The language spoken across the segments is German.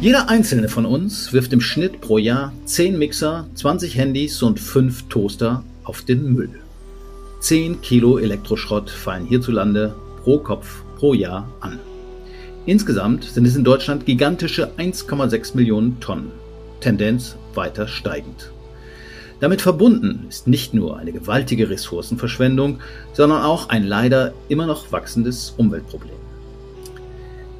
Jeder einzelne von uns wirft im Schnitt pro Jahr 10 Mixer, 20 Handys und 5 Toaster auf den Müll. 10 Kilo Elektroschrott fallen hierzulande pro Kopf pro Jahr an. Insgesamt sind es in Deutschland gigantische 1,6 Millionen Tonnen. Tendenz weiter steigend. Damit verbunden ist nicht nur eine gewaltige Ressourcenverschwendung, sondern auch ein leider immer noch wachsendes Umweltproblem.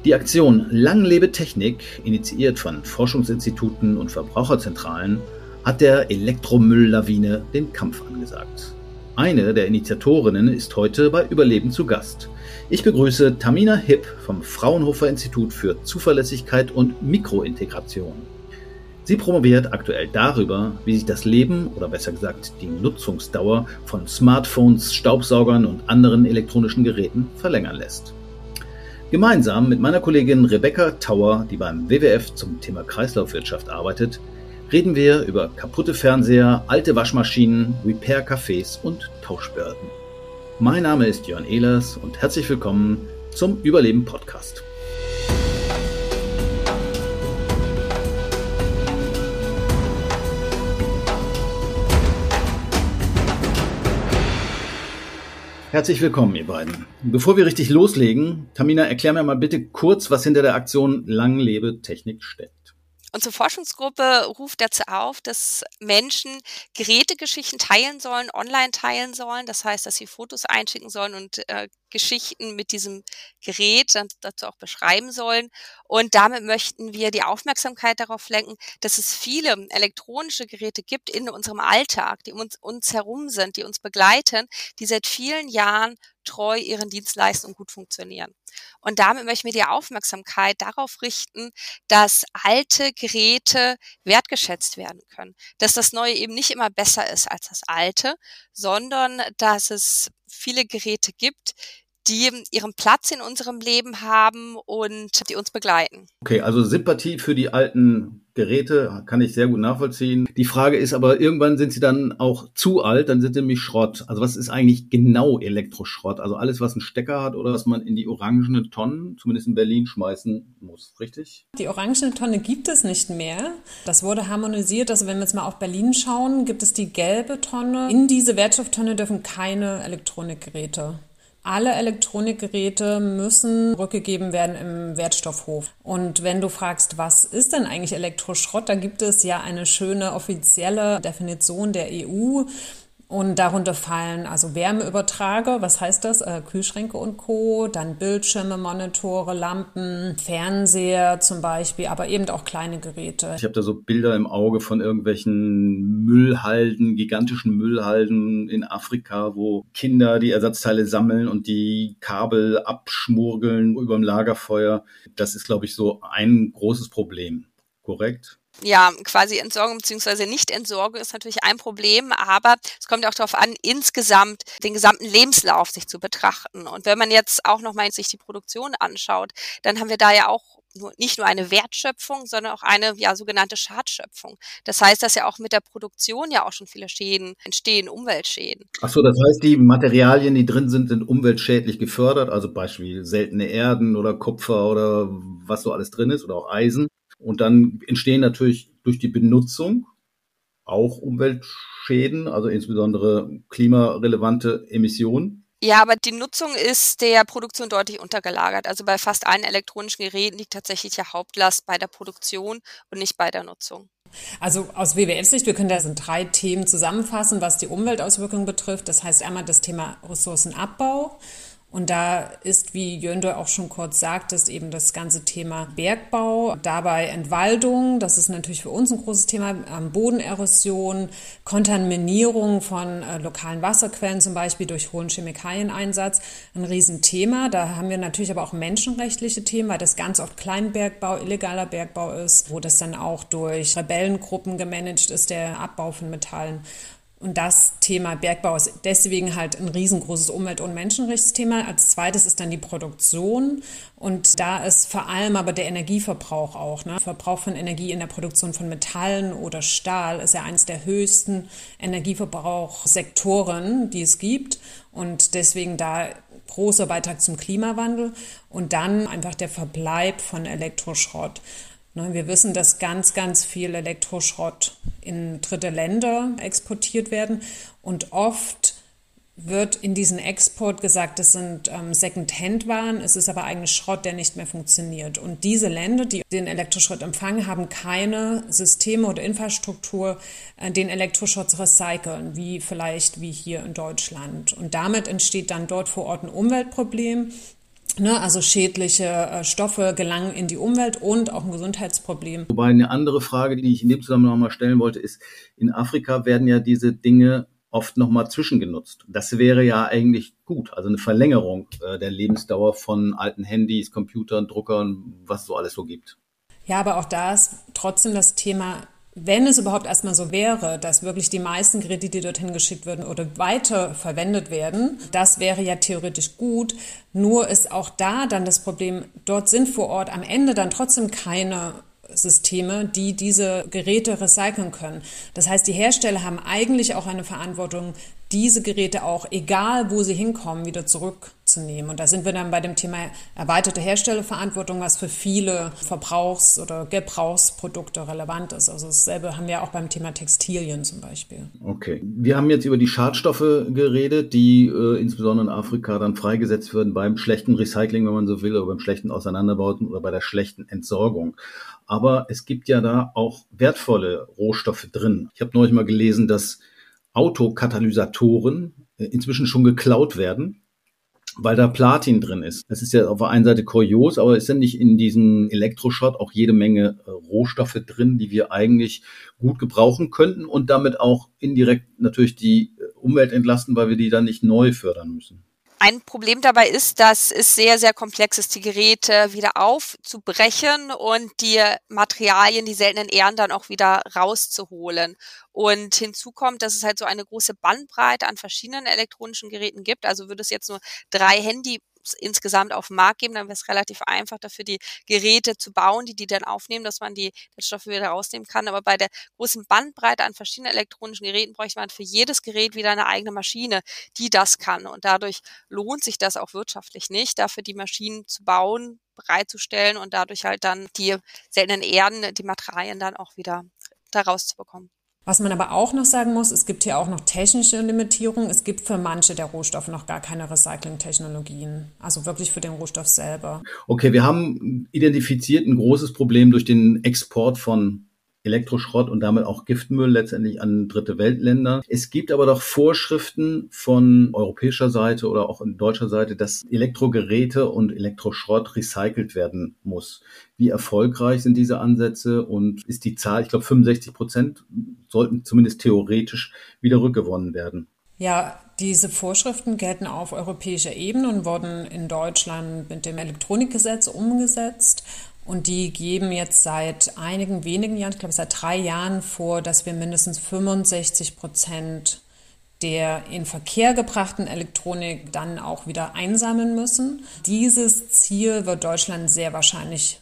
Die Aktion Lang lebe Technik, initiiert von Forschungsinstituten und Verbraucherzentralen, hat der Elektromülllawine den Kampf angesagt. Eine der Initiatorinnen ist heute bei Überleben zu Gast. Ich begrüße Tamina Hipp vom Fraunhofer Institut für Zuverlässigkeit und Mikrointegration. Sie promoviert aktuell darüber, wie sich das Leben oder besser gesagt die Nutzungsdauer von Smartphones, Staubsaugern und anderen elektronischen Geräten verlängern lässt. Gemeinsam mit meiner Kollegin Rebecca Tauer, die beim WWF zum Thema Kreislaufwirtschaft arbeitet, reden wir über kaputte Fernseher, alte Waschmaschinen, Repair-Cafés und Tauschbörden. Mein Name ist Jörn Ehlers und herzlich willkommen zum Überleben Herzlich willkommen, ihr beiden. Bevor wir richtig loslegen, Tamina, erklär mir mal bitte kurz, was hinter der Aktion Lang lebe Technik steckt. Unsere Forschungsgruppe ruft dazu auf, dass Menschen Gerätegeschichten teilen sollen, online teilen sollen. Das heißt, dass sie Fotos einschicken sollen und äh, Geschichten mit diesem Gerät dann dazu auch beschreiben sollen. Und damit möchten wir die Aufmerksamkeit darauf lenken, dass es viele elektronische Geräte gibt in unserem Alltag, die uns, uns herum sind, die uns begleiten, die seit vielen Jahren treu ihren Dienst leisten und gut funktionieren. Und damit möchten wir die Aufmerksamkeit darauf richten, dass alte Geräte wertgeschätzt werden können, dass das Neue eben nicht immer besser ist als das Alte, sondern dass es viele Geräte gibt, die ihren Platz in unserem Leben haben und die uns begleiten. Okay, also Sympathie für die alten Geräte kann ich sehr gut nachvollziehen. Die Frage ist aber, irgendwann sind sie dann auch zu alt, dann sind sie nämlich Schrott. Also was ist eigentlich genau Elektroschrott? Also alles, was einen Stecker hat oder was man in die orangene Tonne, zumindest in Berlin, schmeißen muss, richtig? Die orangene Tonne gibt es nicht mehr. Das wurde harmonisiert. Also wenn wir jetzt mal auf Berlin schauen, gibt es die gelbe Tonne. In diese Wertstofftonne dürfen keine Elektronikgeräte alle Elektronikgeräte müssen rückgegeben werden im Wertstoffhof. Und wenn du fragst, was ist denn eigentlich Elektroschrott, da gibt es ja eine schöne offizielle Definition der EU. Und darunter fallen also Wärmeübertrager, was heißt das? Äh, Kühlschränke und Co., dann Bildschirme, Monitore, Lampen, Fernseher zum Beispiel, aber eben auch kleine Geräte. Ich habe da so Bilder im Auge von irgendwelchen Müllhalden, gigantischen Müllhalden in Afrika, wo Kinder die Ersatzteile sammeln und die Kabel abschmurgeln über dem Lagerfeuer. Das ist, glaube ich, so ein großes Problem. Korrekt? Ja, quasi Entsorgung bzw. Nicht-Entsorgung ist natürlich ein Problem, aber es kommt auch darauf an, insgesamt den gesamten Lebenslauf sich zu betrachten. Und wenn man jetzt auch nochmal sich die Produktion anschaut, dann haben wir da ja auch nur, nicht nur eine Wertschöpfung, sondern auch eine ja, sogenannte Schadschöpfung. Das heißt, dass ja auch mit der Produktion ja auch schon viele Schäden entstehen, Umweltschäden. Ach so, das heißt, die Materialien, die drin sind, sind umweltschädlich gefördert, also Beispiel seltene Erden oder Kupfer oder was so alles drin ist oder auch Eisen. Und dann entstehen natürlich durch die Benutzung auch Umweltschäden, also insbesondere klimarelevante Emissionen. Ja, aber die Nutzung ist der Produktion deutlich untergelagert. Also bei fast allen elektronischen Geräten liegt tatsächlich der Hauptlast bei der Produktion und nicht bei der Nutzung. Also aus WWF-Sicht, wir können da in drei Themen zusammenfassen, was die Umweltauswirkungen betrifft. Das heißt einmal das Thema Ressourcenabbau, und da ist, wie Jönde auch schon kurz sagt, ist eben das ganze Thema Bergbau, dabei Entwaldung, das ist natürlich für uns ein großes Thema, ähm, Bodenerosion, Kontaminierung von äh, lokalen Wasserquellen zum Beispiel durch hohen Chemikalieneinsatz, ein Riesenthema. Da haben wir natürlich aber auch menschenrechtliche Themen, weil das ganz oft Kleinbergbau, illegaler Bergbau ist, wo das dann auch durch Rebellengruppen gemanagt ist, der Abbau von Metallen. Und das Thema Bergbau ist deswegen halt ein riesengroßes Umwelt- und Menschenrechtsthema. Als zweites ist dann die Produktion. Und da ist vor allem aber der Energieverbrauch auch. Ne? Verbrauch von Energie in der Produktion von Metallen oder Stahl ist ja eines der höchsten Energieverbrauchsektoren, die es gibt. Und deswegen da großer Beitrag zum Klimawandel und dann einfach der Verbleib von Elektroschrott. Ne, wir wissen, dass ganz, ganz viel Elektroschrott in dritte Länder exportiert werden und oft wird in diesem Export gesagt, das sind ähm, Second-Hand-Waren, es ist aber eigentlich Schrott, der nicht mehr funktioniert. Und diese Länder, die den Elektroschrott empfangen, haben keine Systeme oder Infrastruktur, äh, den Elektroschrott zu recyceln, wie vielleicht wie hier in Deutschland. Und damit entsteht dann dort vor Ort ein Umweltproblem. Ne, also schädliche äh, Stoffe gelangen in die Umwelt und auch ein Gesundheitsproblem. Wobei eine andere Frage, die ich in dem Zusammenhang mal stellen wollte, ist, in Afrika werden ja diese Dinge oft nochmal zwischengenutzt. Das wäre ja eigentlich gut, also eine Verlängerung äh, der Lebensdauer von alten Handys, Computern, Druckern, was so alles so gibt. Ja, aber auch da ist trotzdem das Thema, wenn es überhaupt erstmal so wäre, dass wirklich die meisten Geräte, die dorthin geschickt würden oder weiter verwendet werden, das wäre ja theoretisch gut. Nur ist auch da dann das Problem, dort sind vor Ort am Ende dann trotzdem keine Systeme, die diese Geräte recyceln können. Das heißt, die Hersteller haben eigentlich auch eine Verantwortung, diese Geräte auch, egal wo sie hinkommen, wieder zurückzunehmen. Und da sind wir dann bei dem Thema erweiterte Herstellerverantwortung, was für viele Verbrauchs- oder Gebrauchsprodukte relevant ist. Also dasselbe haben wir auch beim Thema Textilien zum Beispiel. Okay. Wir haben jetzt über die Schadstoffe geredet, die äh, insbesondere in Afrika dann freigesetzt werden beim schlechten Recycling, wenn man so will, oder beim schlechten Auseinanderbauten oder bei der schlechten Entsorgung. Aber es gibt ja da auch wertvolle Rohstoffe drin. Ich habe neulich mal gelesen, dass Autokatalysatoren äh, inzwischen schon geklaut werden, weil da Platin drin ist. Das ist ja auf der einen Seite kurios, aber ist ja nicht in diesem Elektroschrott auch jede Menge äh, Rohstoffe drin, die wir eigentlich gut gebrauchen könnten und damit auch indirekt natürlich die äh, Umwelt entlasten, weil wir die dann nicht neu fördern müssen. Ein Problem dabei ist, dass es sehr, sehr komplex ist, die Geräte wieder aufzubrechen und die Materialien, die seltenen Ehren dann auch wieder rauszuholen. Und hinzu kommt, dass es halt so eine große Bandbreite an verschiedenen elektronischen Geräten gibt. Also würde es jetzt nur drei Handy insgesamt auf den Markt geben, dann wäre es relativ einfach dafür, die Geräte zu bauen, die die dann aufnehmen, dass man die Stoffe wieder rausnehmen kann. Aber bei der großen Bandbreite an verschiedenen elektronischen Geräten bräuchte man für jedes Gerät wieder eine eigene Maschine, die das kann. Und dadurch lohnt sich das auch wirtschaftlich nicht, dafür die Maschinen zu bauen, bereitzustellen und dadurch halt dann die seltenen Erden, die Materialien dann auch wieder da rauszubekommen. Was man aber auch noch sagen muss, es gibt hier auch noch technische Limitierungen. Es gibt für manche der Rohstoffe noch gar keine Recycling-Technologien. Also wirklich für den Rohstoff selber. Okay, wir haben identifiziert ein großes Problem durch den Export von Elektroschrott und damit auch Giftmüll letztendlich an dritte Weltländer. Es gibt aber doch Vorschriften von europäischer Seite oder auch in deutscher Seite, dass Elektrogeräte und Elektroschrott recycelt werden muss. Wie erfolgreich sind diese Ansätze und ist die Zahl, ich glaube 65 Prozent sollten zumindest theoretisch wieder rückgewonnen werden? Ja, diese Vorschriften gelten auf europäischer Ebene und wurden in Deutschland mit dem Elektronikgesetz umgesetzt. Und die geben jetzt seit einigen wenigen Jahren, ich glaube seit drei Jahren vor, dass wir mindestens 65 Prozent der in Verkehr gebrachten Elektronik dann auch wieder einsammeln müssen. Dieses Ziel wird Deutschland sehr wahrscheinlich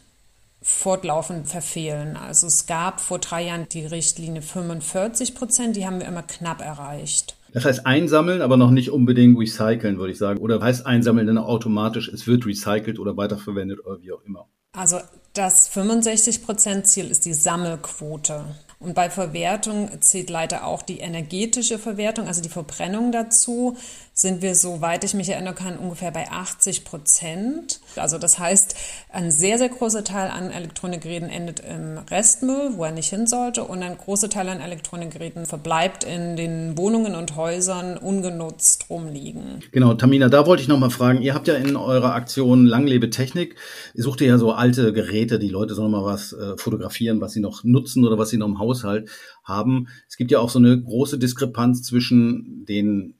fortlaufend verfehlen. Also es gab vor drei Jahren die Richtlinie 45 Prozent, die haben wir immer knapp erreicht. Das heißt einsammeln, aber noch nicht unbedingt recyceln, würde ich sagen. Oder heißt einsammeln dann automatisch, es wird recycelt oder weiterverwendet oder wie auch immer. Also das 65-Prozent-Ziel ist die Sammelquote. Und bei Verwertung zählt leider auch die energetische Verwertung, also die Verbrennung dazu sind wir, soweit ich mich erinnern kann, ungefähr bei 80 Prozent. Also das heißt, ein sehr, sehr großer Teil an Elektronikgeräten endet im Restmüll, wo er nicht hin sollte, und ein großer Teil an Elektronikgeräten verbleibt in den Wohnungen und Häusern ungenutzt rumliegen. Genau, Tamina, da wollte ich nochmal fragen, ihr habt ja in eurer Aktion Langlebe Technik, ihr sucht ja so alte Geräte, die Leute sollen mal was äh, fotografieren, was sie noch nutzen oder was sie noch im Haushalt haben. Es gibt ja auch so eine große Diskrepanz zwischen den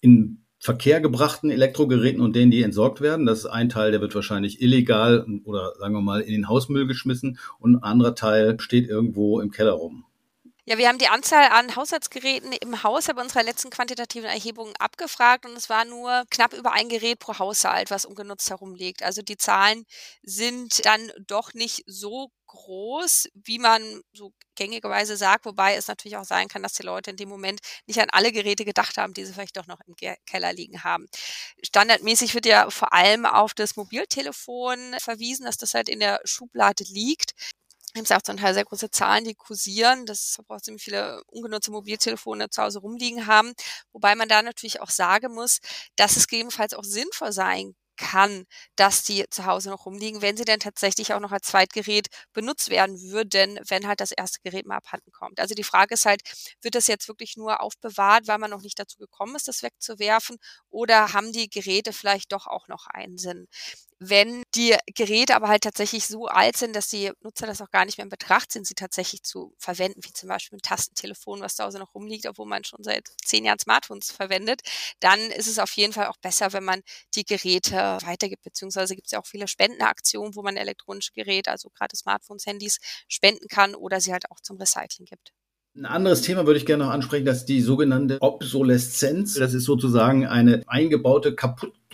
in Verkehr gebrachten Elektrogeräten und denen, die entsorgt werden. Das ist ein Teil, der wird wahrscheinlich illegal oder sagen wir mal in den Hausmüll geschmissen und ein anderer Teil steht irgendwo im Keller rum. Ja, wir haben die Anzahl an Haushaltsgeräten im Haus bei unserer letzten quantitativen Erhebung abgefragt und es war nur knapp über ein Gerät pro Haushalt, was ungenutzt herumliegt. Also die Zahlen sind dann doch nicht so groß, wie man so gängigerweise sagt, wobei es natürlich auch sein kann, dass die Leute in dem Moment nicht an alle Geräte gedacht haben, die sie vielleicht doch noch im Keller liegen haben. Standardmäßig wird ja vor allem auf das Mobiltelefon verwiesen, dass das halt in der Schublade liegt gibt es auch zum Teil sehr große Zahlen, die kursieren, dass auch ziemlich viele ungenutzte Mobiltelefone zu Hause rumliegen haben. Wobei man da natürlich auch sagen muss, dass es gegebenenfalls auch sinnvoll sein kann, dass die zu Hause noch rumliegen, wenn sie denn tatsächlich auch noch als Zweitgerät benutzt werden würden, wenn halt das erste Gerät mal abhanden kommt. Also die Frage ist halt, wird das jetzt wirklich nur aufbewahrt, weil man noch nicht dazu gekommen ist, das wegzuwerfen, oder haben die Geräte vielleicht doch auch noch einen Sinn? Wenn die Geräte aber halt tatsächlich so alt sind, dass die Nutzer das auch gar nicht mehr in Betracht sind, sie tatsächlich zu verwenden, wie zum Beispiel ein Tastentelefon, was zu Hause noch rumliegt, obwohl man schon seit zehn Jahren Smartphones verwendet, dann ist es auf jeden Fall auch besser, wenn man die Geräte weitergibt, beziehungsweise gibt es ja auch viele Spendenaktionen, wo man elektronische Geräte, also gerade Smartphones, Handys, spenden kann oder sie halt auch zum Recycling gibt. Ein anderes Thema würde ich gerne noch ansprechen, das ist die sogenannte Obsoleszenz. Das ist sozusagen eine eingebaute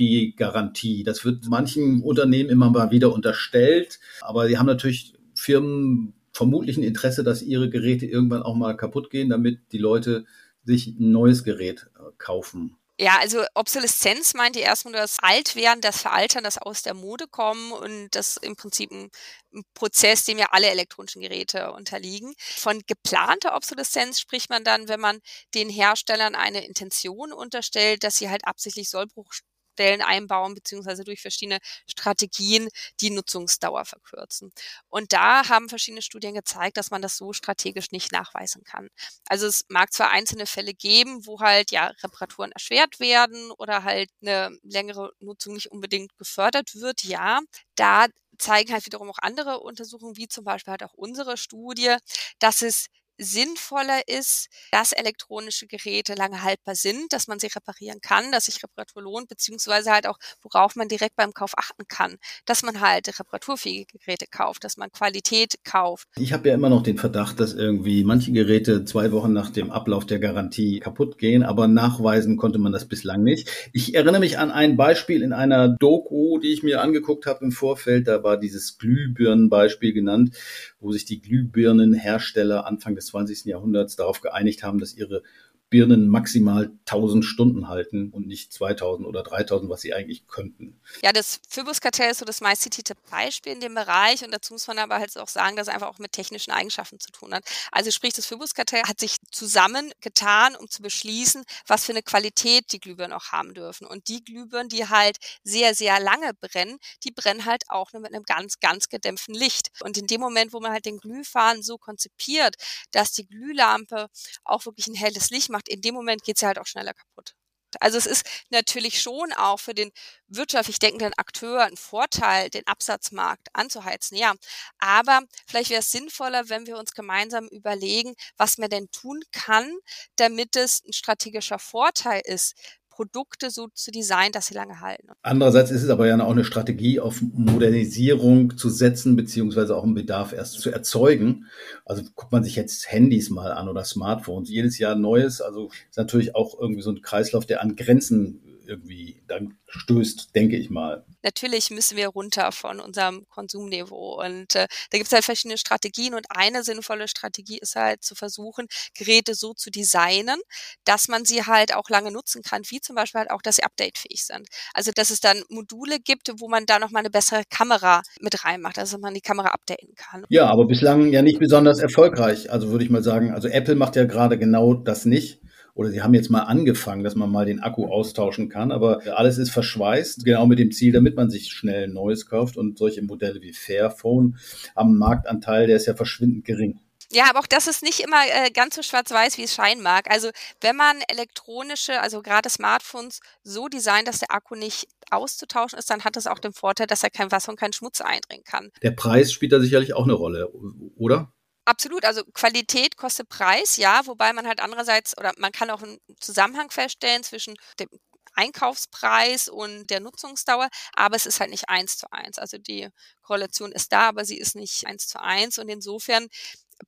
Kaputtgeh-Garantie. Das wird manchen Unternehmen immer mal wieder unterstellt, aber sie haben natürlich Firmen vermutlich ein Interesse, dass ihre Geräte irgendwann auch mal kaputt gehen, damit die Leute sich ein neues Gerät äh, kaufen. Ja, also Obsoleszenz meint ihr erstmal das Altwerden, das Veraltern, das aus der Mode kommen und das im Prinzip ein, ein, Prozess, dem ja alle elektronischen Geräte unterliegen. Von geplanter Obsoleszenz spricht man dann, wenn man den Herstellern eine Intention unterstellt, dass sie halt absichtlich Sollbruch Stellen einbauen, beziehungsweise durch verschiedene Strategien die Nutzungsdauer verkürzen. Und da haben verschiedene Studien gezeigt, dass man das so strategisch nicht nachweisen kann. Also es mag zwar einzelne Fälle geben, wo halt ja Reparaturen erschwert werden oder halt eine längere Nutzung nicht unbedingt gefördert wird, ja. Da zeigen halt wiederum auch andere Untersuchungen, wie zum Beispiel halt auch unsere Studie, dass es sinnvoller ist, dass elektronische Geräte lange haltbar sind, dass man sie reparieren kann, dass sich Reparatur lohnt, beziehungsweise halt auch, worauf man direkt beim Kauf achten kann, dass man halt reparaturfähige Geräte kauft, dass man Qualität kauft. Ich habe ja immer noch den Verdacht, dass irgendwie manche Geräte zwei Wochen nach dem Ablauf der Garantie kaputt gehen, aber nachweisen konnte man das bislang nicht. Ich erinnere mich an ein Beispiel in einer Doku, die ich mir angeguckt habe im Vorfeld, da war dieses Glühbirnenbeispiel genannt, wo sich die Glühbirnenhersteller Anfang des 20. Jahrhunderts darauf geeinigt haben, dass ihre Birnen maximal 1000 Stunden halten und nicht 2000 oder 3000, was sie eigentlich könnten. Ja, das Phoebus-Kartell ist so das meistzitierte Beispiel in dem Bereich und dazu muss man aber halt auch sagen, dass es einfach auch mit technischen Eigenschaften zu tun hat. Also sprich, das Phoebus-Kartell hat sich zusammengetan, um zu beschließen, was für eine Qualität die Glühbirnen auch haben dürfen. Und die Glühbirnen, die halt sehr, sehr lange brennen, die brennen halt auch nur mit einem ganz, ganz gedämpften Licht. Und in dem Moment, wo man halt den Glühfaden so konzipiert, dass die Glühlampe auch wirklich ein helles Licht macht, macht, in dem Moment geht sie halt auch schneller kaputt. Also es ist natürlich schon auch für den wirtschaftlich denkenden Akteur ein Vorteil, den Absatzmarkt anzuheizen, ja. Aber vielleicht wäre es sinnvoller, wenn wir uns gemeinsam überlegen, was man denn tun kann, damit es ein strategischer Vorteil ist, Produkte so zu designen, dass sie lange halten. Andererseits ist es aber ja auch eine Strategie, auf Modernisierung zu setzen, beziehungsweise auch einen Bedarf erst zu erzeugen. Also guckt man sich jetzt Handys mal an oder Smartphones, jedes Jahr Neues. Also ist natürlich auch irgendwie so ein Kreislauf, der an Grenzen irgendwie dann stößt, denke ich mal. Natürlich müssen wir runter von unserem Konsumniveau. Und äh, da gibt es halt verschiedene Strategien. Und eine sinnvolle Strategie ist halt zu versuchen, Geräte so zu designen, dass man sie halt auch lange nutzen kann, wie zum Beispiel halt auch, dass sie updatefähig sind. Also dass es dann Module gibt, wo man da nochmal eine bessere Kamera mit reinmacht, also man die Kamera updaten kann. Ja, aber bislang ja nicht besonders erfolgreich. Also würde ich mal sagen, also Apple macht ja gerade genau das nicht oder sie haben jetzt mal angefangen, dass man mal den Akku austauschen kann, aber alles ist verschweißt, genau mit dem Ziel, damit man sich schnell ein neues kauft und solche Modelle wie Fairphone haben Marktanteil, der ist ja verschwindend gering. Ja, aber auch das ist nicht immer äh, ganz so schwarz-weiß, wie es scheinen mag. Also wenn man elektronische, also gerade Smartphones so designt, dass der Akku nicht auszutauschen ist, dann hat das auch den Vorteil, dass er kein Wasser und keinen Schmutz eindringen kann. Der Preis spielt da sicherlich auch eine Rolle, oder? Absolut, also Qualität kostet Preis, ja, wobei man halt andererseits oder man kann auch einen Zusammenhang feststellen zwischen dem Einkaufspreis und der Nutzungsdauer, aber es ist halt nicht eins zu eins. Also die Korrelation ist da, aber sie ist nicht eins zu eins und insofern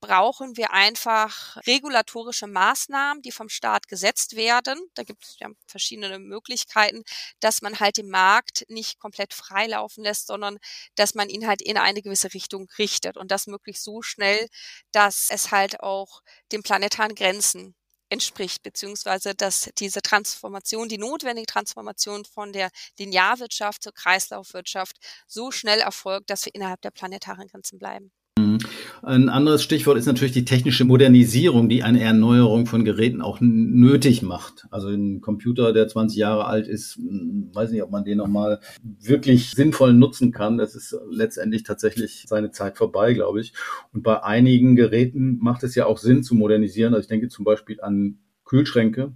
brauchen wir einfach regulatorische Maßnahmen, die vom Staat gesetzt werden. Da gibt es ja verschiedene Möglichkeiten, dass man halt den Markt nicht komplett freilaufen lässt, sondern dass man ihn halt in eine gewisse Richtung richtet und das möglichst so schnell, dass es halt auch den planetaren Grenzen entspricht, beziehungsweise dass diese Transformation, die notwendige Transformation von der Linearwirtschaft zur Kreislaufwirtschaft so schnell erfolgt, dass wir innerhalb der planetaren Grenzen bleiben. Ein anderes Stichwort ist natürlich die technische Modernisierung, die eine Erneuerung von Geräten auch nötig macht. Also ein Computer, der 20 Jahre alt ist, hm, weiß nicht, ob man den nochmal wirklich sinnvoll nutzen kann. Das ist letztendlich tatsächlich seine Zeit vorbei, glaube ich. Und bei einigen Geräten macht es ja auch Sinn zu modernisieren. Also ich denke zum Beispiel an Kühlschränke,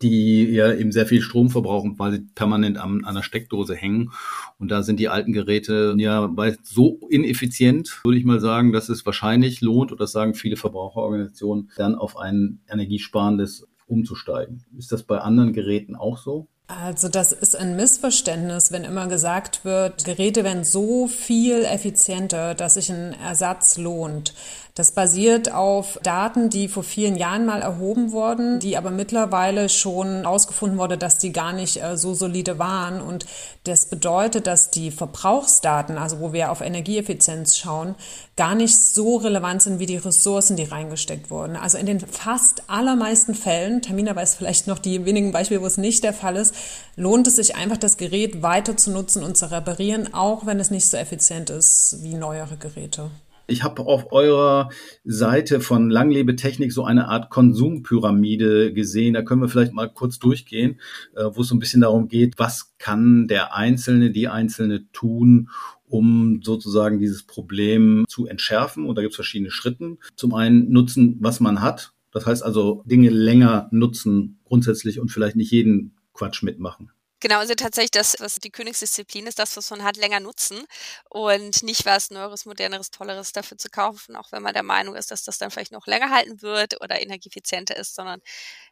die ja eben sehr viel Strom verbrauchen, weil sie permanent an, der Steckdose hängen. Und da sind die alten Geräte ja so ineffizient, würde ich mal sagen, dass es wahrscheinlich lohnt, und das sagen viele Verbraucherorganisationen, dann auf ein energiesparendes umzusteigen. Ist das bei anderen Geräten auch so? Also das ist ein Missverständnis, wenn immer gesagt wird, Geräte werden so viel effizienter, dass sich ein Ersatz lohnt. Das basiert auf Daten, die vor vielen Jahren mal erhoben wurden, die aber mittlerweile schon ausgefunden wurde, dass die gar nicht äh, so solide waren. Und das bedeutet, dass die Verbrauchsdaten, also wo wir auf Energieeffizienz schauen, gar nicht so relevant sind wie die Ressourcen, die reingesteckt wurden. Also in den fast allermeisten Fällen, Tamina weiß vielleicht noch die wenigen Beispiele, wo es nicht der Fall ist, lohnt es sich einfach, das Gerät weiter zu nutzen und zu reparieren, auch wenn es nicht so effizient ist wie neuere Geräte. Ich habe auf eurer Seite von Langlebe Technik so eine Art Konsumpyramide gesehen. Da können wir vielleicht mal kurz durchgehen, äh, wo es so ein bisschen darum geht, was kann der Einzelne, die Einzelne tun, um sozusagen dieses Problem zu entschärfen. Und da gibt es verschiedene Schritte. Zum einen nutzen, was man hat. Das heißt also Dinge länger nutzen grundsätzlich und vielleicht nicht jeden Quatsch mitmachen. Genau, also tatsächlich das, was die Königsdisziplin ist, das, was man hat, länger nutzen und nicht was Neueres, Moderneres, Tolleres dafür zu kaufen, auch wenn man der Meinung ist, dass das dann vielleicht noch länger halten wird oder energieeffizienter ist, sondern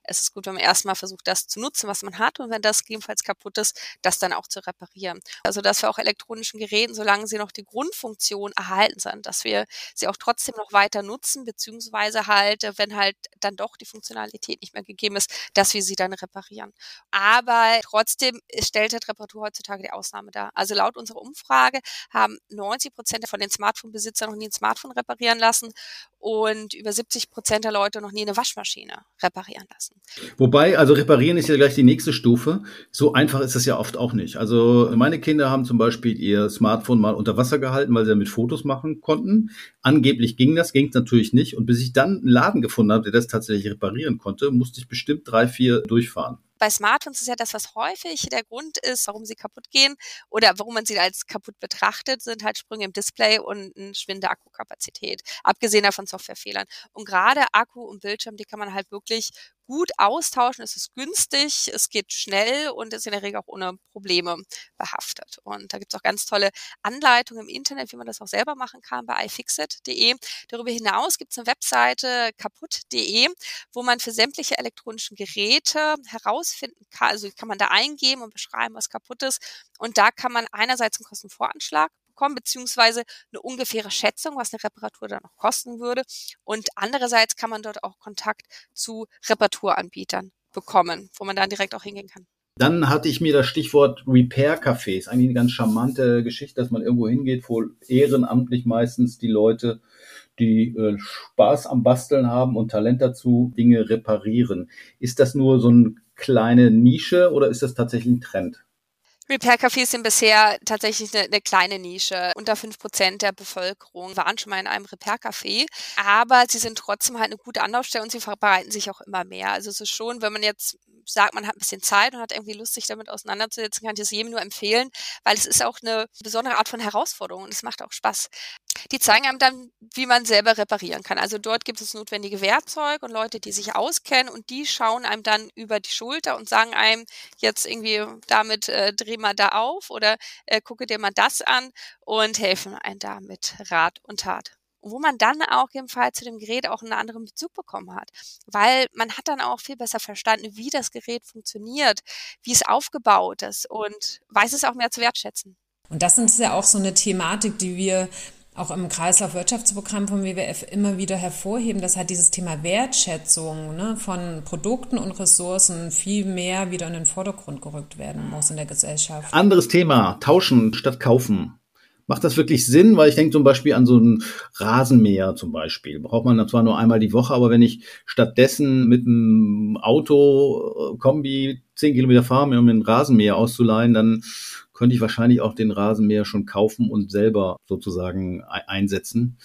es ist gut, wenn man erstmal versucht, das zu nutzen, was man hat und wenn das gegebenenfalls kaputt ist, das dann auch zu reparieren. Also, dass wir auch elektronischen Geräten, solange sie noch die Grundfunktion erhalten sind, dass wir sie auch trotzdem noch weiter nutzen, beziehungsweise halt, wenn halt dann doch die Funktionalität nicht mehr gegeben ist, dass wir sie dann reparieren. Aber trotzdem stellt halt Reparatur heutzutage die Ausnahme dar. Also laut unserer Umfrage haben 90 Prozent von den Smartphone-Besitzern noch nie ein Smartphone reparieren lassen und über 70 Prozent der Leute noch nie eine Waschmaschine reparieren lassen. Wobei, also reparieren ist ja gleich die nächste Stufe. So einfach ist es ja oft auch nicht. Also meine Kinder haben zum Beispiel ihr Smartphone mal unter Wasser gehalten, weil sie damit Fotos machen konnten. Angeblich ging das, ging es natürlich nicht. Und bis ich dann einen Laden gefunden habe, der das tatsächlich reparieren konnte, musste ich bestimmt drei, vier durchfahren bei Smartphones ist ja das, was häufig der Grund ist, warum sie kaputt gehen oder warum man sie als kaputt betrachtet, sind halt Sprünge im Display und eine schwinde Akkukapazität, abgesehen davon Softwarefehlern. Und gerade Akku und Bildschirm, die kann man halt wirklich gut austauschen, es ist günstig, es geht schnell und ist in der Regel auch ohne Probleme behaftet. Und da gibt es auch ganz tolle Anleitungen im Internet, wie man das auch selber machen kann bei iFixit.de. Darüber hinaus gibt es eine Webseite kaputt.de, wo man für sämtliche elektronischen Geräte herausfinden kann, also kann man da eingeben und beschreiben, was kaputt ist. Und da kann man einerseits einen Kostenvoranschlag bekommen, beziehungsweise eine ungefähre Schätzung, was eine Reparatur dann noch kosten würde. Und andererseits kann man dort auch Kontakt zu Reparaturanbietern bekommen, wo man dann direkt auch hingehen kann. Dann hatte ich mir das Stichwort Repair-Cafés. Eigentlich eine ganz charmante Geschichte, dass man irgendwo hingeht, wo ehrenamtlich meistens die Leute, die äh, Spaß am Basteln haben und Talent dazu, Dinge reparieren. Ist das nur so eine kleine Nische oder ist das tatsächlich ein Trend? Repair-Cafés sind bisher tatsächlich eine, eine kleine Nische. Unter fünf Prozent der Bevölkerung waren schon mal in einem Repair-Café. Aber sie sind trotzdem halt eine gute Anlaufstelle und sie verbreiten sich auch immer mehr. Also es ist schon, wenn man jetzt sagt, man hat ein bisschen Zeit und hat irgendwie Lust, sich damit auseinanderzusetzen, kann ich es jedem nur empfehlen, weil es ist auch eine besondere Art von Herausforderung und es macht auch Spaß. Die zeigen einem dann, wie man selber reparieren kann. Also dort gibt es notwendige Werkzeug und Leute, die sich auskennen und die schauen einem dann über die Schulter und sagen einem jetzt irgendwie damit äh, dreh mal da auf oder äh, gucke dir mal das an und helfen einem da mit Rat und Tat wo man dann auch im Fall zu dem Gerät auch einen anderen Bezug bekommen hat. Weil man hat dann auch viel besser verstanden, wie das Gerät funktioniert, wie es aufgebaut ist und weiß es auch mehr zu wertschätzen. Und das ist ja auch so eine Thematik, die wir auch im Kreislaufwirtschaftsprogramm vom WWF immer wieder hervorheben, dass halt dieses Thema Wertschätzung ne, von Produkten und Ressourcen viel mehr wieder in den Vordergrund gerückt werden muss in der Gesellschaft. Anderes Thema, tauschen statt kaufen. Macht das wirklich Sinn? Weil ich denke zum Beispiel an so ein Rasenmäher zum Beispiel. Braucht man zwar nur einmal die Woche, aber wenn ich stattdessen mit einem Auto, äh, Kombi, zehn Kilometer fahre, um einen Rasenmäher auszuleihen, dann könnte ich wahrscheinlich auch den Rasenmäher schon kaufen und selber sozusagen einsetzen.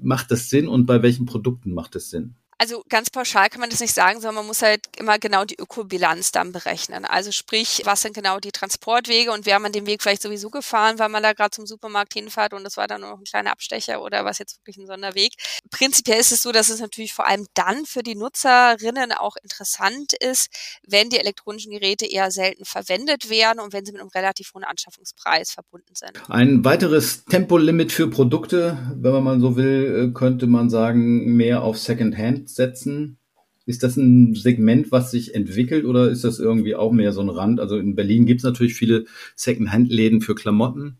Macht das Sinn und bei welchen Produkten macht es Sinn? Also ganz pauschal kann man das nicht sagen, sondern man muss halt immer genau die Ökobilanz dann berechnen. Also sprich, was sind genau die Transportwege und wäre man den Weg vielleicht sowieso gefahren, weil man da gerade zum Supermarkt hinfährt und das war dann nur noch ein kleiner Abstecher oder was jetzt wirklich ein Sonderweg. Prinzipiell ist es so, dass es natürlich vor allem dann für die Nutzerinnen auch interessant ist, wenn die elektronischen Geräte eher selten verwendet werden und wenn sie mit einem relativ hohen Anschaffungspreis verbunden sind. Ein weiteres Tempolimit für Produkte, wenn man mal so will, äh, könnte man sagen, mehr auf Secondhand setzen? Ist das ein Segment, was sich entwickelt oder ist das irgendwie auch mehr so ein Rand? Also in Berlin gibt es natürlich viele Second-Hand-Läden für Klamotten.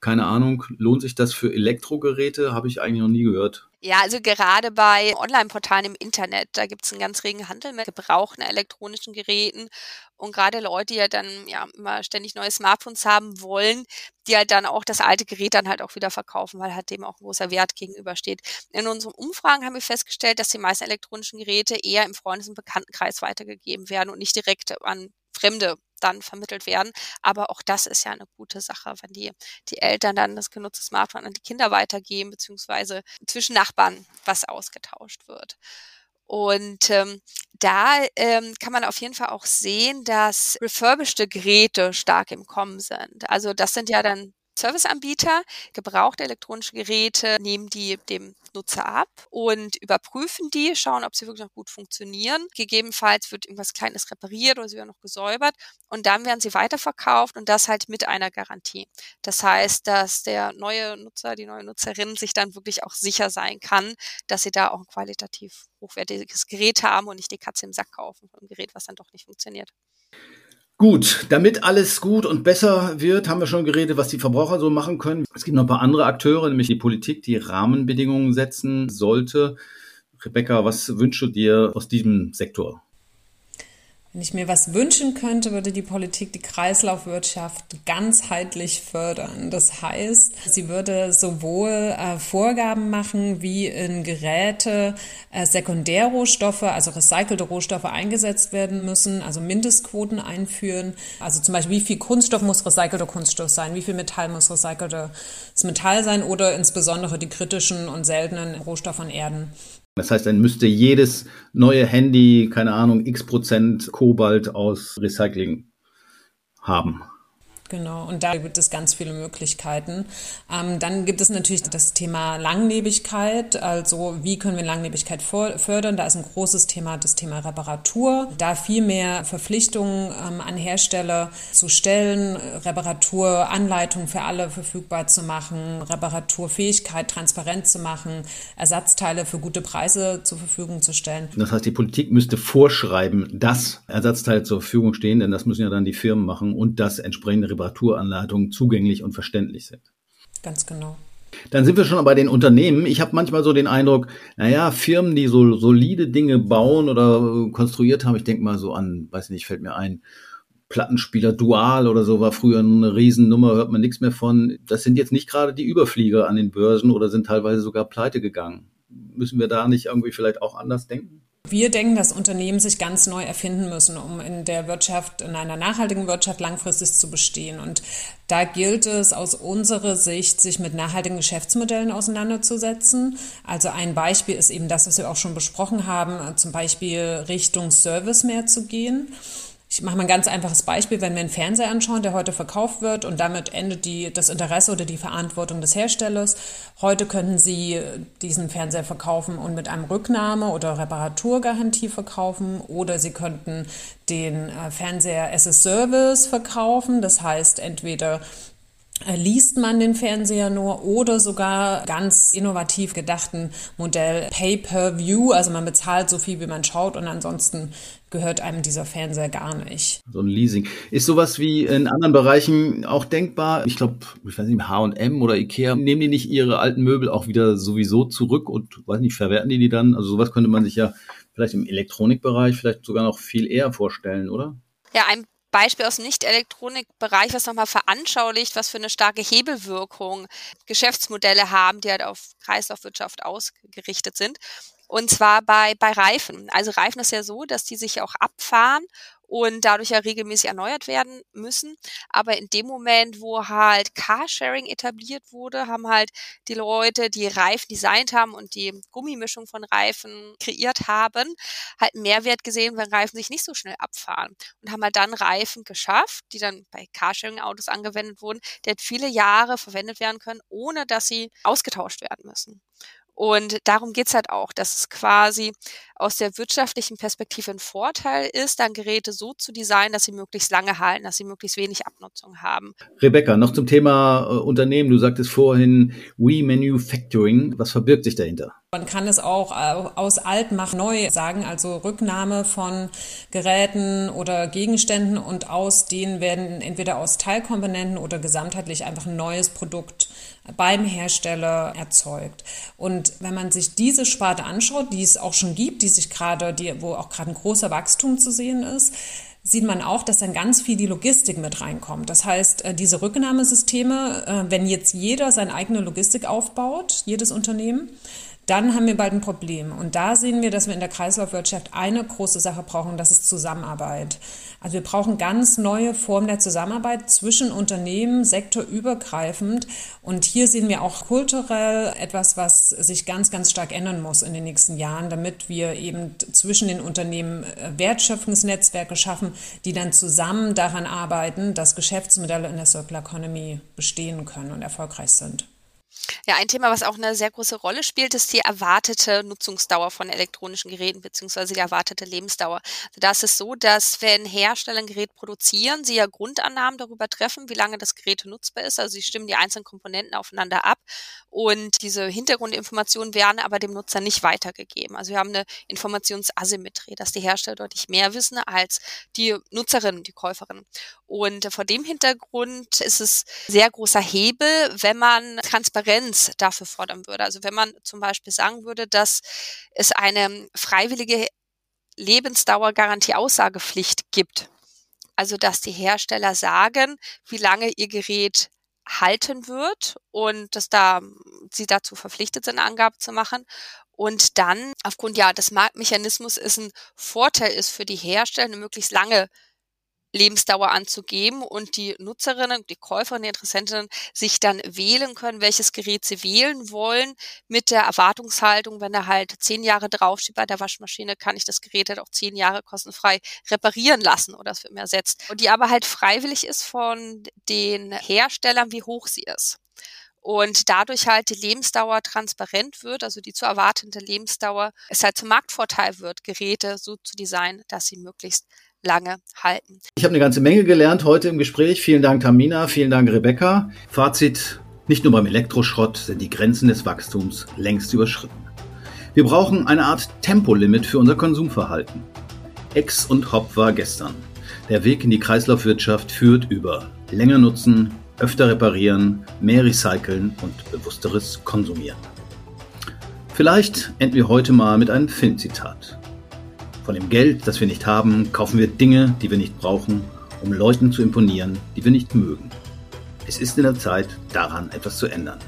Keine Ahnung, lohnt sich das für Elektrogeräte? Habe ich eigentlich noch nie gehört. Ja, also gerade bei Online-Portalen im Internet, da gibt es einen ganz regen Handel mit gebrauchten elektronischen Geräten. Und gerade Leute, die ja dann ja immer ständig neue Smartphones haben wollen, die halt dann auch das alte Gerät dann halt auch wieder verkaufen, weil halt dem auch ein großer Wert gegenübersteht. In unseren Umfragen haben wir festgestellt, dass die meisten elektronischen Geräte eher im Freundes- und Bekanntenkreis weitergegeben werden und nicht direkt an Fremde dann vermittelt werden. Aber auch das ist ja eine gute Sache, wenn die, die Eltern dann das genutzte Smartphone an die Kinder weitergeben, beziehungsweise zwischen Nachbarn was ausgetauscht wird. Und ähm, da ähm, kann man auf jeden Fall auch sehen, dass refurbished Geräte stark im Kommen sind. Also das sind ja dann Serviceanbieter, gebrauchte elektronische Geräte nehmen die dem Nutzer ab und überprüfen die, schauen, ob sie wirklich noch gut funktionieren. Gegebenenfalls wird irgendwas Kleines repariert oder sie werden noch gesäubert und dann werden sie weiterverkauft und das halt mit einer Garantie. Das heißt, dass der neue Nutzer, die neue Nutzerin sich dann wirklich auch sicher sein kann, dass sie da auch ein qualitativ hochwertiges Gerät haben und nicht die Katze im Sack kaufen von einem Gerät, was dann doch nicht funktioniert. Gut, damit alles gut und besser wird, haben wir schon geredet, was die Verbraucher so machen können. Es gibt noch ein paar andere Akteure, nämlich die Politik, die Rahmenbedingungen setzen sollte. Rebecca, was wünschst du dir aus diesem Sektor? Wenn ich mir was wünschen könnte, würde die Politik die Kreislaufwirtschaft ganzheitlich fördern. Das heißt, sie würde sowohl äh, Vorgaben machen, wie in Geräte äh, Sekundärrohstoffe, also recycelte Rohstoffe eingesetzt werden müssen, also Mindestquoten einführen. Also zum Beispiel, wie viel Kunststoff muss recycelter Kunststoff sein, wie viel Metall muss recyceltes Metall sein oder insbesondere die kritischen und seltenen Rohstoffe und Erden. Das heißt, dann müsste jedes neue Handy, keine Ahnung, x Prozent Kobalt aus Recycling haben. Genau, und da gibt es ganz viele Möglichkeiten. Ähm, dann gibt es natürlich das Thema Langlebigkeit. Also wie können wir Langlebigkeit fördern? Da ist ein großes Thema das Thema Reparatur. Da viel mehr Verpflichtungen ähm, an Hersteller zu stellen, Reparaturanleitungen für alle verfügbar zu machen, Reparaturfähigkeit transparent zu machen, Ersatzteile für gute Preise zur Verfügung zu stellen. Das heißt, die Politik müsste vorschreiben, dass Ersatzteile zur Verfügung stehen, denn das müssen ja dann die Firmen machen und das entsprechende Reparaturanleitungen zugänglich und verständlich sind. Ganz genau. Dann sind wir schon bei den Unternehmen. Ich habe manchmal so den Eindruck, naja, Firmen, die so solide Dinge bauen oder konstruiert haben, ich denke mal so an, weiß nicht, fällt mir ein, Plattenspieler Dual oder so war früher eine Riesennummer, hört man nichts mehr von. Das sind jetzt nicht gerade die Überflieger an den Börsen oder sind teilweise sogar pleite gegangen. Müssen wir da nicht irgendwie vielleicht auch anders denken? Wir denken, dass Unternehmen sich ganz neu erfinden müssen, um in der Wirtschaft, in einer nachhaltigen Wirtschaft langfristig zu bestehen. Und da gilt es aus unserer Sicht, sich mit nachhaltigen Geschäftsmodellen auseinanderzusetzen. Also ein Beispiel ist eben das, was wir auch schon besprochen haben, zum Beispiel Richtung Service mehr zu gehen. Ich mache mal ein ganz einfaches Beispiel, wenn wir einen Fernseher anschauen, der heute verkauft wird und damit endet die, das Interesse oder die Verantwortung des Herstellers. Heute könnten Sie diesen Fernseher verkaufen und mit einem Rücknahme- oder Reparaturgarantie verkaufen oder Sie könnten den äh, Fernseher as a Service verkaufen. Das heißt, entweder Äh, liest man den Fernseher nur oder sogar ganz innovativ gedachten Modell Pay-per-View, also man bezahlt so viel, wie man schaut und ansonsten gehört einem dieser Fernseher gar nicht. So ein Leasing. Ist sowas wie in anderen Bereichen auch denkbar? Ich glaube, ich weiß nicht, H&M oder Ikea, nehmen die nicht ihre alten Möbel auch wieder sowieso zurück und, weiß nicht, verwerten die die dann? Also sowas könnte man sich ja vielleicht im Elektronikbereich vielleicht sogar noch viel eher vorstellen, oder? Ja, ein Beispiel aus dem Nicht-Elektronik-Bereich, was nochmal veranschaulicht, was für eine starke Hebelwirkung Geschäftsmodelle haben, die halt auf Kreislaufwirtschaft ausgerichtet sind. Und zwar bei, bei Reifen. Also Reifen ist ja so, dass die sich auch abfahren und dadurch ja regelmäßig erneuert werden müssen. Aber in dem Moment, wo halt Carsharing etabliert wurde, haben halt die Leute, die Reifen designt haben und die Gummimischung von Reifen kreiert haben, halt Mehrwert gesehen, wenn Reifen sich nicht so schnell abfahren und haben halt dann Reifen geschafft, die dann bei Carsharing-Autos angewendet wurden, die halt viele Jahre verwendet werden können, ohne dass sie ausgetauscht werden müssen. Und darum geht's halt auch, dass es quasi aus der wirtschaftlichen Perspektive ein Vorteil ist, dann Geräte so zu designen, dass sie möglichst lange halten, dass sie möglichst wenig Abnutzung haben. Rebecca, noch zum Thema äh, Unternehmen. Du sagtest vorhin We-Manufacturing. Was verbirgt sich dahinter? Man kann es auch äh, aus alt mach neu sagen, also Rücknahme von Geräten oder Gegenständen und aus denen werden entweder aus Teilkomponenten oder gesamtheitlich einfach ein neues Produkt beim Hersteller erzeugt. Und wenn man sich diese Sparte anschaut, die es auch schon gibt, die sich gerade, die, wo auch gerade ein großer Wachstum zu sehen ist, sieht man auch, dass dann ganz viel die Logistik mit reinkommt. Das heißt, äh, diese Rücknahmesysteme, äh, wenn jetzt jeder seine eigene Logistik aufbaut, jedes Unternehmen, dann haben wir bald ein Problem. Und da sehen wir, dass wir in der Kreislaufwirtschaft eine große Sache brauchen, das ist Zusammenarbeit. Also wir brauchen ganz neue Formen der Zusammenarbeit zwischen Unternehmen, sektorübergreifend. Und hier sehen wir auch kulturell etwas, was sich ganz, ganz stark ändern muss in den nächsten Jahren, damit wir eben zwischen den Unternehmen äh, Wertschöpfungsnetzwerke schaffen, die dann zusammen daran arbeiten, dass Geschäftsmodelle in der Circular Economy bestehen können und erfolgreich sind. Ja, ein Thema, was auch eine sehr große Rolle spielt, ist die erwartete Nutzungsdauer von elektronischen Geräten beziehungsweise die erwartete Lebensdauer. Also da ist es so, dass wenn Hersteller ein Gerät produzieren, sie ja Grundannahmen darüber treffen, wie lange das Gerät nutzbar ist. Also sie stimmen die einzelnen Komponenten aufeinander ab und diese Hintergrundinformationen werden aber dem Nutzer nicht weitergegeben. Also wir haben eine Informationsasymmetrie, dass die Hersteller deutlich mehr wissen als die Nutzerinnen, die Käuferinnen. Und vor dem Hintergrund ist es sehr großer Hebel, wenn man Transparenz dafür fordern würde. Also wenn man zum Beispiel sagen würde, dass es eine freiwillige Lebensdauergarantie-Aussagepflicht gibt. Also dass die Hersteller sagen, wie lange ihr Gerät halten wird und dass da sie dazu verpflichtet sind, Angaben zu machen. Und dann aufgrund ja des Marktmechanismus ist ein Vorteil ist für die Hersteller eine möglichst lange Lebensdauer anzugeben und die Nutzerinnen, die Käuferinnen, die Interessentinnen sich dann wählen können, welches Gerät sie wählen wollen, mit der Erwartungshaltung, wenn da halt zehn Jahre draufsteht bei der Waschmaschine, kann ich das Gerät halt auch zehn Jahre kostenfrei reparieren lassen oder es wird mir ersetzt. Und die aber halt freiwillig ist von den Herstellern, wie hoch sie ist und dadurch halt die Lebensdauer transparent wird, also die zu erwartende Lebensdauer, es halt zum Marktvorteil wird, Geräte so zu designen, dass sie möglichst lange halten. Ich habe eine ganze Menge gelernt heute im Gespräch. Vielen Dank, Tamina. Vielen Dank, Rebecca. Fazit. Nicht nur beim Elektroschrott sind die Grenzen des Wachstums längst überschritten. Wir brauchen eine Art Tempolimit für unser Konsumverhalten. Ex und Hop war gestern. Der Weg in die Kreislaufwirtschaft führt über länger nutzen, öfter reparieren, mehr recyceln und bewussteres konsumieren. Vielleicht enden wir heute mal mit einem Filmzitat. Von dem Geld, das wir nicht haben, kaufen wir Dinge, die wir nicht brauchen, um Leuten zu imponieren, die wir nicht mögen. Es ist in der Zeit, daran etwas zu ändern.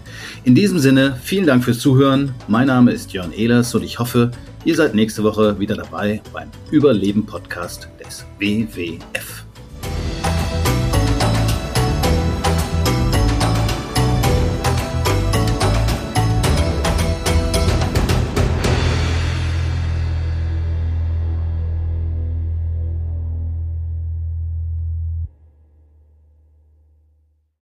In diesem Sinne, vielen Dank fürs Zuhören. Mein Name ist Jörn Ehlers und ich hoffe, ihr seid nächste Woche wieder dabei beim Überleben-Podcast des WWF.